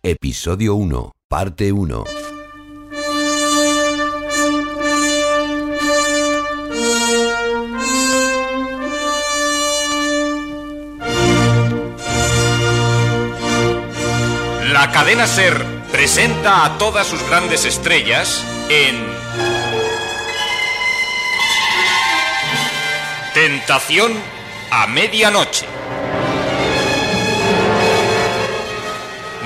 Episodio 1, parte 1. La cadena Ser presenta a todas sus grandes estrellas en Tentación a medianoche.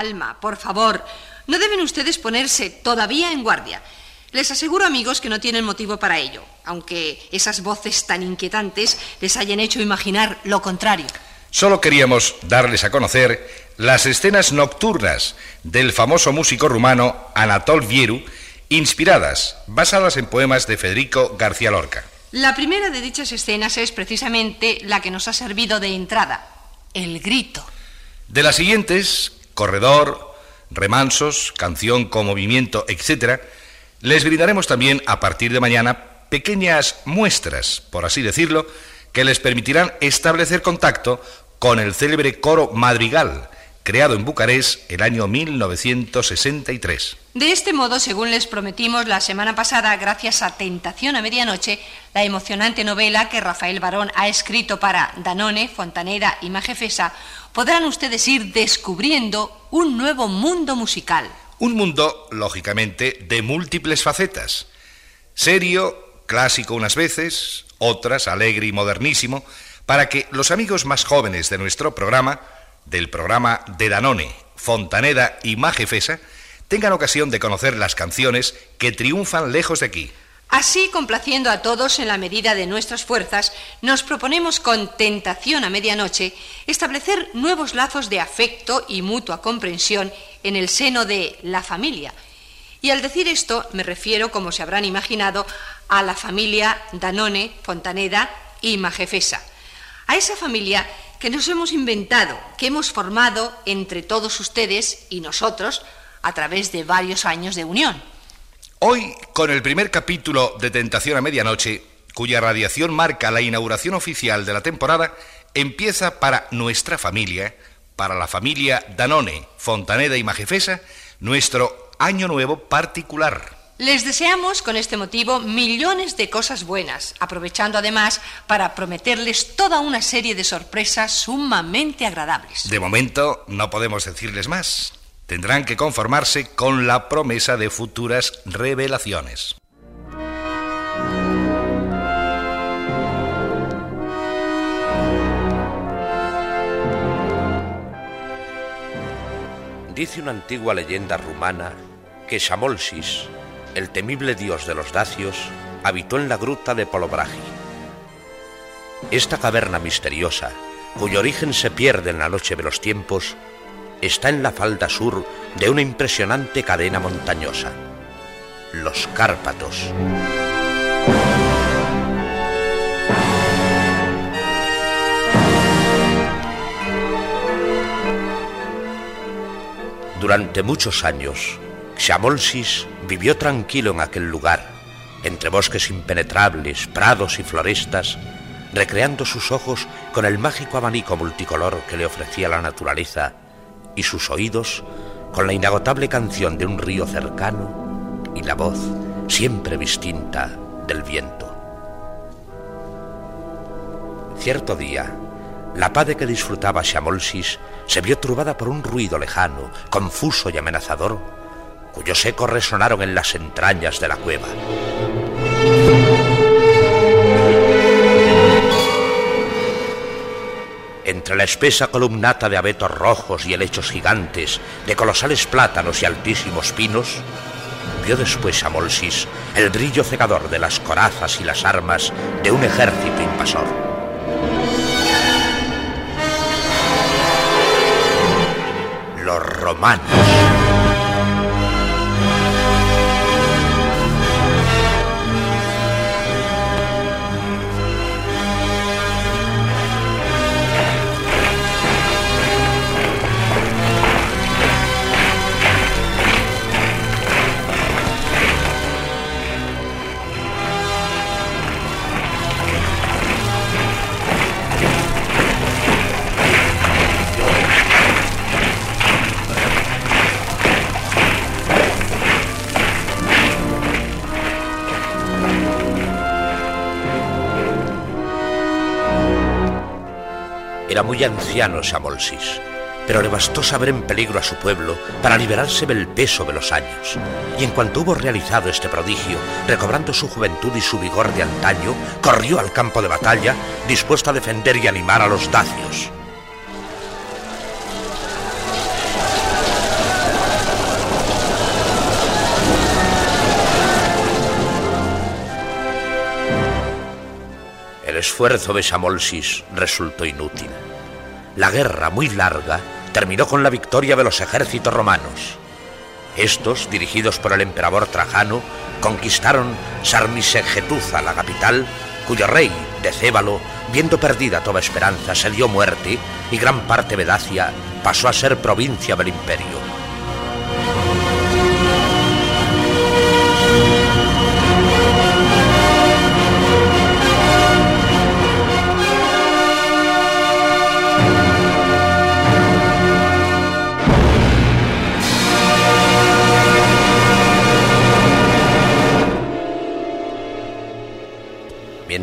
Calma, por favor. No deben ustedes ponerse todavía en guardia. Les aseguro, amigos, que no tienen motivo para ello, aunque esas voces tan inquietantes les hayan hecho imaginar lo contrario. Solo queríamos darles a conocer las escenas nocturnas del famoso músico rumano Anatol Vieru, inspiradas, basadas en poemas de Federico García Lorca. La primera de dichas escenas es precisamente la que nos ha servido de entrada, el grito. De las siguientes, corredor, remansos, canción con movimiento, etc., les brindaremos también a partir de mañana pequeñas muestras, por así decirlo, que les permitirán establecer contacto con el célebre coro Madrigal, creado en Bucarest el año 1963. De este modo, según les prometimos la semana pasada, gracias a Tentación a Medianoche, la emocionante novela que Rafael Barón ha escrito para Danone, Fontaneda y Majefesa, podrán ustedes ir descubriendo un nuevo mundo musical. Un mundo, lógicamente, de múltiples facetas. Serio, clásico unas veces, otras alegre y modernísimo, para que los amigos más jóvenes de nuestro programa, del programa de Danone, Fontaneda y Majefesa, tengan ocasión de conocer las canciones que triunfan lejos de aquí. Así, complaciendo a todos en la medida de nuestras fuerzas, nos proponemos con tentación a medianoche establecer nuevos lazos de afecto y mutua comprensión en el seno de la familia. Y al decir esto me refiero, como se habrán imaginado, a la familia Danone, Fontaneda y Majefesa. A esa familia que nos hemos inventado, que hemos formado entre todos ustedes y nosotros a través de varios años de unión. Hoy, con el primer capítulo de Tentación a Medianoche, cuya radiación marca la inauguración oficial de la temporada, empieza para nuestra familia, para la familia Danone, Fontaneda y Majefesa, nuestro año nuevo particular. Les deseamos con este motivo millones de cosas buenas, aprovechando además para prometerles toda una serie de sorpresas sumamente agradables. De momento no podemos decirles más tendrán que conformarse con la promesa de futuras revelaciones. Dice una antigua leyenda rumana que Shamolsis, el temible dios de los dacios, habitó en la gruta de Polobragi. Esta caverna misteriosa, cuyo origen se pierde en la noche de los tiempos, está en la falda sur de una impresionante cadena montañosa, los Cárpatos. Durante muchos años, Xamolsis vivió tranquilo en aquel lugar, entre bosques impenetrables, prados y florestas, recreando sus ojos con el mágico abanico multicolor que le ofrecía la naturaleza y sus oídos con la inagotable canción de un río cercano y la voz siempre distinta del viento. Cierto día, la paz de que disfrutaba Xamolsis se vio turbada por un ruido lejano, confuso y amenazador, cuyos ecos resonaron en las entrañas de la cueva. Entre la espesa columnata de abetos rojos y helechos gigantes, de colosales plátanos y altísimos pinos, vio después a Molsis el brillo cegador de las corazas y las armas de un ejército invasor. los romanos. Muy anciano Samolsis, pero le bastó saber en peligro a su pueblo para liberarse del peso de los años. Y en cuanto hubo realizado este prodigio, recobrando su juventud y su vigor de antaño, corrió al campo de batalla, dispuesto a defender y animar a los dacios. esfuerzo de Samolsis resultó inútil. La guerra, muy larga, terminó con la victoria de los ejércitos romanos. Estos, dirigidos por el emperador Trajano, conquistaron Sarmisegetuza, la capital, cuyo rey, Decébalo, viendo perdida toda esperanza, se dio muerte y gran parte de Dacia pasó a ser provincia del imperio.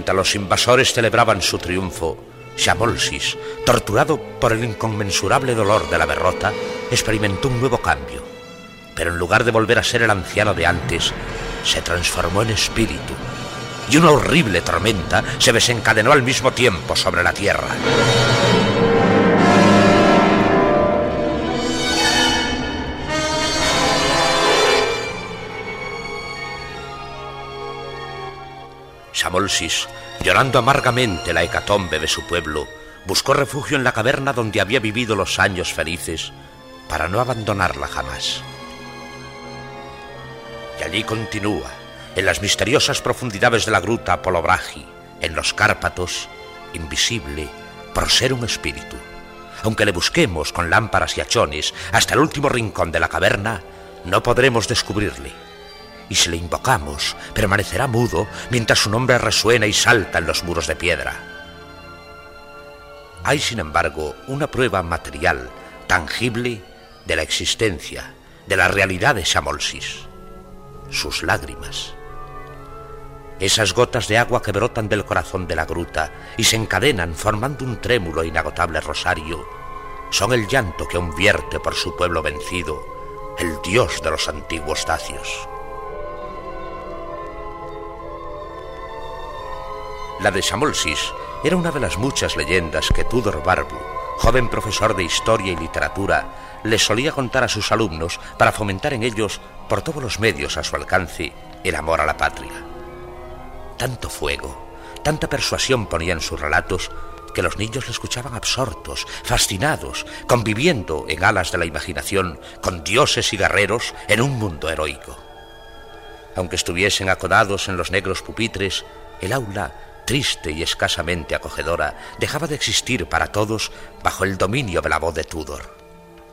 Mientras los invasores celebraban su triunfo, Shamolsis, torturado por el inconmensurable dolor de la derrota, experimentó un nuevo cambio. Pero en lugar de volver a ser el anciano de antes, se transformó en espíritu. Y una horrible tormenta se desencadenó al mismo tiempo sobre la tierra. Samolsis, llorando amargamente la hecatombe de su pueblo, buscó refugio en la caverna donde había vivido los años felices para no abandonarla jamás. Y allí continúa, en las misteriosas profundidades de la gruta Polobragi, en los Cárpatos, invisible por ser un espíritu. Aunque le busquemos con lámparas y hachones hasta el último rincón de la caverna, no podremos descubrirle y si le invocamos, permanecerá mudo mientras su nombre resuena y salta en los muros de piedra. Hay, sin embargo, una prueba material, tangible, de la existencia, de la realidad de Samolsis, sus lágrimas. Esas gotas de agua que brotan del corazón de la gruta y se encadenan formando un trémulo e inagotable rosario, son el llanto que aún vierte por su pueblo vencido, el dios de los antiguos dacios. La de Samolsis era una de las muchas leyendas que Tudor Barbu, joven profesor de historia y literatura, le solía contar a sus alumnos para fomentar en ellos, por todos los medios a su alcance, el amor a la patria. Tanto fuego, tanta persuasión ponía en sus relatos que los niños le escuchaban absortos, fascinados, conviviendo en alas de la imaginación con dioses y guerreros en un mundo heroico. Aunque estuviesen acodados en los negros pupitres, el aula triste y escasamente acogedora, dejaba de existir para todos bajo el dominio de la voz de Tudor.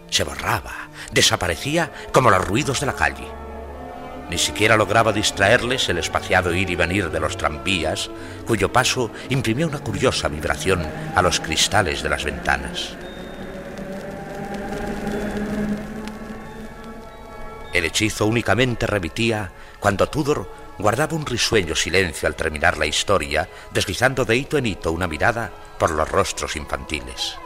se borraba, desaparecía como los ruidos de la calle. Ni siquiera lograba distraerles el espaciado ir y venir de los tranvías, cuyo paso imprimía una curiosa vibración a los cristales de las ventanas. El hechizo únicamente remitía cuando Tudor guardaba un risueño silencio al terminar la historia, deslizando de hito en hito una mirada por los rostros infantiles.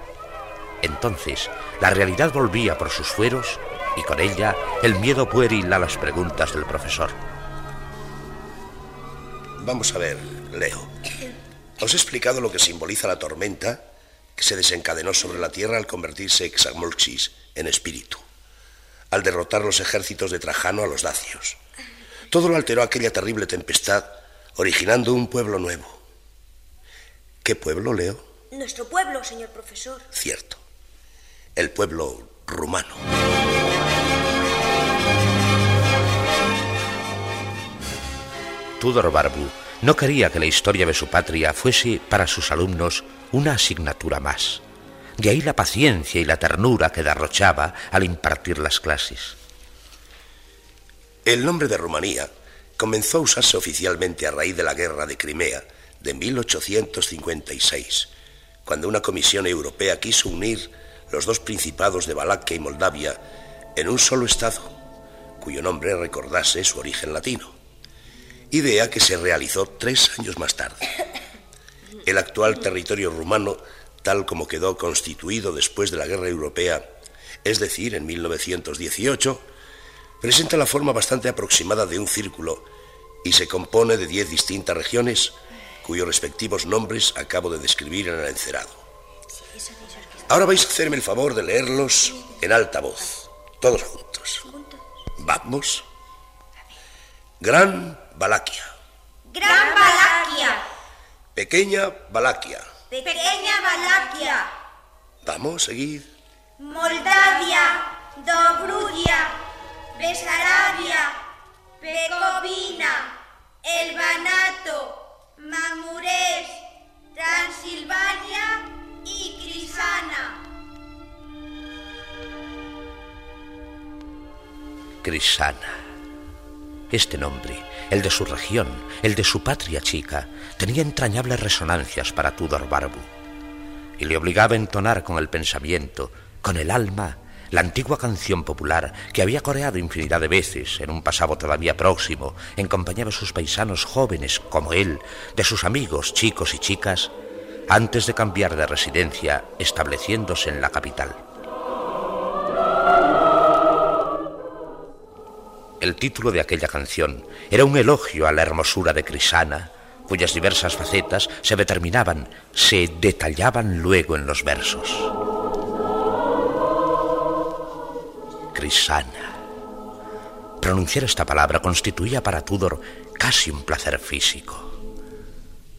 Entonces, la realidad volvía por sus fueros y con ella el miedo pueril a las preguntas del profesor. Vamos a ver, Leo. Os he explicado lo que simboliza la tormenta que se desencadenó sobre la tierra al convertirse Examolxis en espíritu, al derrotar los ejércitos de Trajano a los dacios. Todo lo alteró aquella terrible tempestad, originando un pueblo nuevo. ¿Qué pueblo, Leo? Nuestro pueblo, señor profesor. Cierto. El pueblo rumano. Tudor Barbu no quería que la historia de su patria fuese para sus alumnos una asignatura más. De ahí la paciencia y la ternura que derrochaba al impartir las clases. El nombre de Rumanía comenzó a usarse oficialmente a raíz de la Guerra de Crimea de 1856, cuando una comisión europea quiso unir los dos principados de Valaquia y Moldavia en un solo estado, cuyo nombre recordase su origen latino, idea que se realizó tres años más tarde. El actual territorio rumano, tal como quedó constituido después de la Guerra Europea, es decir, en 1918, presenta la forma bastante aproximada de un círculo y se compone de diez distintas regiones cuyos respectivos nombres acabo de describir en el encerado. Ahora vais a hacerme el favor de leerlos en alta voz, todos juntos. Vamos. Gran Valaquia. Gran Valaquia. Pequeña Valaquia. Pequeña Valaquia. Vamos, seguid. Moldavia. Dobrugia. Besarabia. Pecovina. Elbanato. Mamurés. Transilvania y Crisana. Crisana. Este nombre, el de su región, el de su patria chica, tenía entrañables resonancias para Tudor Barbu y le obligaba a entonar con el pensamiento, con el alma, la antigua canción popular que había coreado infinidad de veces en un pasado todavía próximo, en compañía de sus paisanos jóvenes como él, de sus amigos chicos y chicas, antes de cambiar de residencia, estableciéndose en la capital. El título de aquella canción era un elogio a la hermosura de Crisana, cuyas diversas facetas se determinaban, se detallaban luego en los versos. Crisana. Pronunciar esta palabra constituía para Tudor casi un placer físico.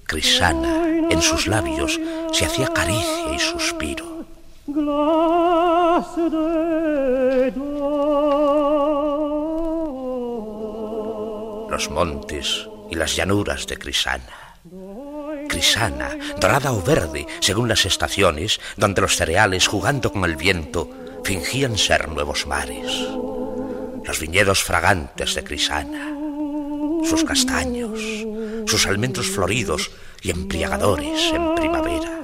Crisana, en sus labios, se hacía caricia y suspiro. Los montes y las llanuras de Crisana. Crisana, dorada o verde, según las estaciones, donde los cereales, jugando con el viento, fingían ser nuevos mares. Los viñedos fragantes de Crisana, sus castaños, sus almendros floridos y embriagadores en primavera.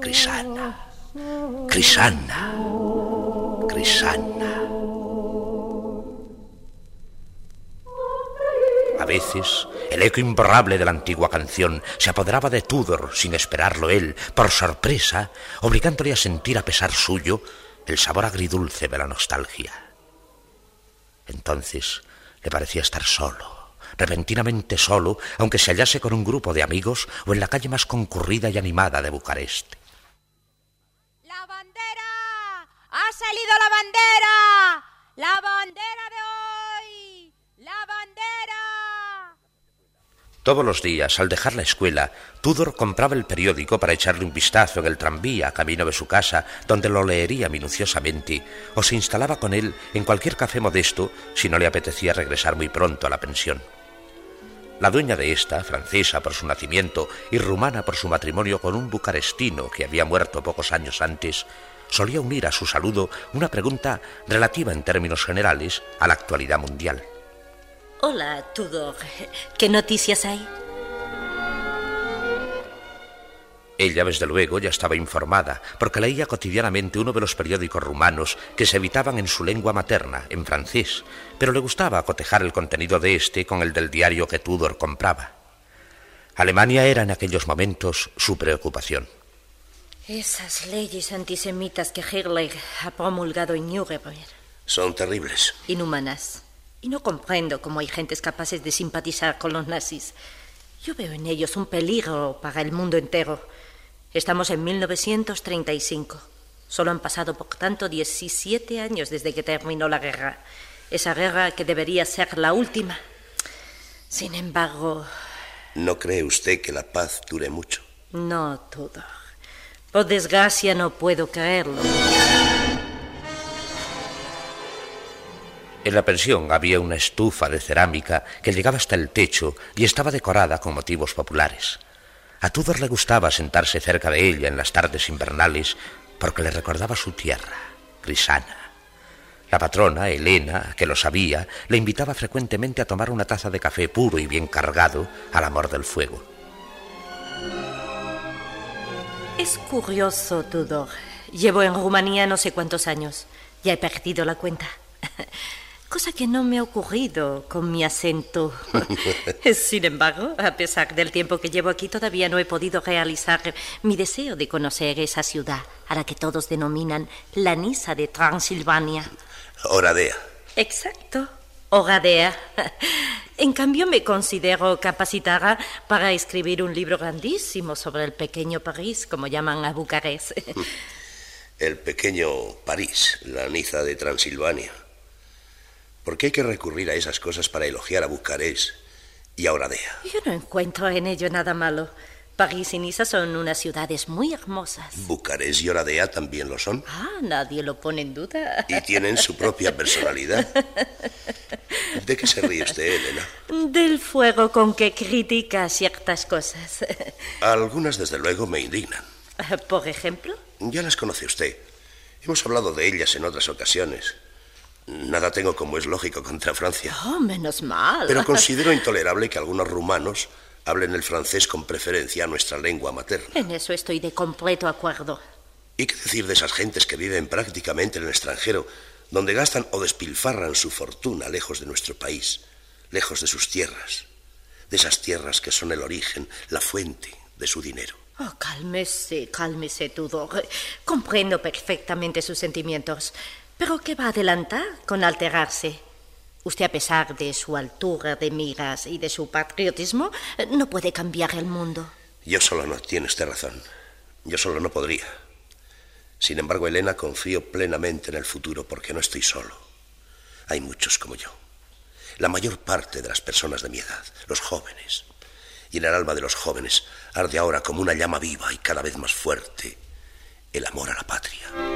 Crisana, Crisana, Crisana. Veces, el eco imborrable de la antigua canción se apoderaba de Tudor sin esperarlo él, por sorpresa, obligándole a sentir a pesar suyo el sabor agridulce de la nostalgia. Entonces le parecía estar solo, repentinamente solo, aunque se hallase con un grupo de amigos o en la calle más concurrida y animada de Bucarest. ¡La bandera! ¡Ha salido la bandera! ¡La bandera de hoy! ¡La bandera! Todos los días, al dejar la escuela, Tudor compraba el periódico para echarle un vistazo en el tranvía camino de su casa, donde lo leería minuciosamente, o se instalaba con él en cualquier café modesto si no le apetecía regresar muy pronto a la pensión. La dueña de esta, francesa por su nacimiento y rumana por su matrimonio con un bucarestino que había muerto pocos años antes, solía unir a su saludo una pregunta relativa en términos generales a la actualidad mundial. Hola, Tudor. ¿Qué noticias hay? Ella, desde luego, ya estaba informada, porque leía cotidianamente uno de los periódicos rumanos que se editaban en su lengua materna, en francés, pero le gustaba acotejar el contenido de este con el del diario que Tudor compraba. Alemania era en aquellos momentos su preocupación. Esas leyes antisemitas que Hitler ha promulgado en Nuremberg. Son terribles. Inhumanas. Y no comprendo cómo hay gentes capaces de simpatizar con los nazis. Yo veo en ellos un peligro para el mundo entero. Estamos en 1935. Solo han pasado, por tanto, 17 años desde que terminó la guerra. Esa guerra que debería ser la última. Sin embargo... ¿No cree usted que la paz dure mucho? No, Tudor. Por desgracia no puedo creerlo. En la pensión había una estufa de cerámica que llegaba hasta el techo y estaba decorada con motivos populares. A Tudor le gustaba sentarse cerca de ella en las tardes invernales porque le recordaba su tierra, Grisana. La patrona, Elena, que lo sabía, le invitaba frecuentemente a tomar una taza de café puro y bien cargado al amor del fuego. Es curioso, Tudor. Llevo en Rumanía no sé cuántos años. Ya he perdido la cuenta. Cosa que no me ha ocurrido con mi acento. Sin embargo, a pesar del tiempo que llevo aquí, todavía no he podido realizar mi deseo de conocer esa ciudad, a la que todos denominan la Nisa de Transilvania. Oradea. Exacto, Oradea. En cambio, me considero capacitada para escribir un libro grandísimo sobre el pequeño París, como llaman a Bucarest. El pequeño París, la Niza de Transilvania. ¿Por qué hay que recurrir a esas cosas para elogiar a Bucarest y a Oradea? Yo no encuentro en ello nada malo. París y Niza son unas ciudades muy hermosas. Bucarest y Oradea también lo son. Ah, nadie lo pone en duda. Y tienen su propia personalidad. ¿De qué se ríe usted, Elena? Del fuego con que critica ciertas cosas. Algunas, desde luego, me indignan. Por ejemplo. Ya las conoce usted. Hemos hablado de ellas en otras ocasiones. Nada tengo como es lógico contra Francia. Oh, menos mal. Pero considero intolerable que algunos rumanos hablen el francés con preferencia a nuestra lengua materna. En eso estoy de completo acuerdo. ¿Y qué decir de esas gentes que viven prácticamente en el extranjero, donde gastan o despilfarran su fortuna lejos de nuestro país, lejos de sus tierras, de esas tierras que son el origen, la fuente de su dinero? Oh, cálmese, cálmese, Tudor. Comprendo perfectamente sus sentimientos. Pero ¿qué va a adelantar con alterarse? Usted, a pesar de su altura de miras y de su patriotismo, no puede cambiar el mundo. Yo solo no tiene usted razón. Yo solo no podría. Sin embargo, Elena, confío plenamente en el futuro porque no estoy solo. Hay muchos como yo. La mayor parte de las personas de mi edad, los jóvenes. Y en el alma de los jóvenes arde ahora como una llama viva y cada vez más fuerte el amor a la patria.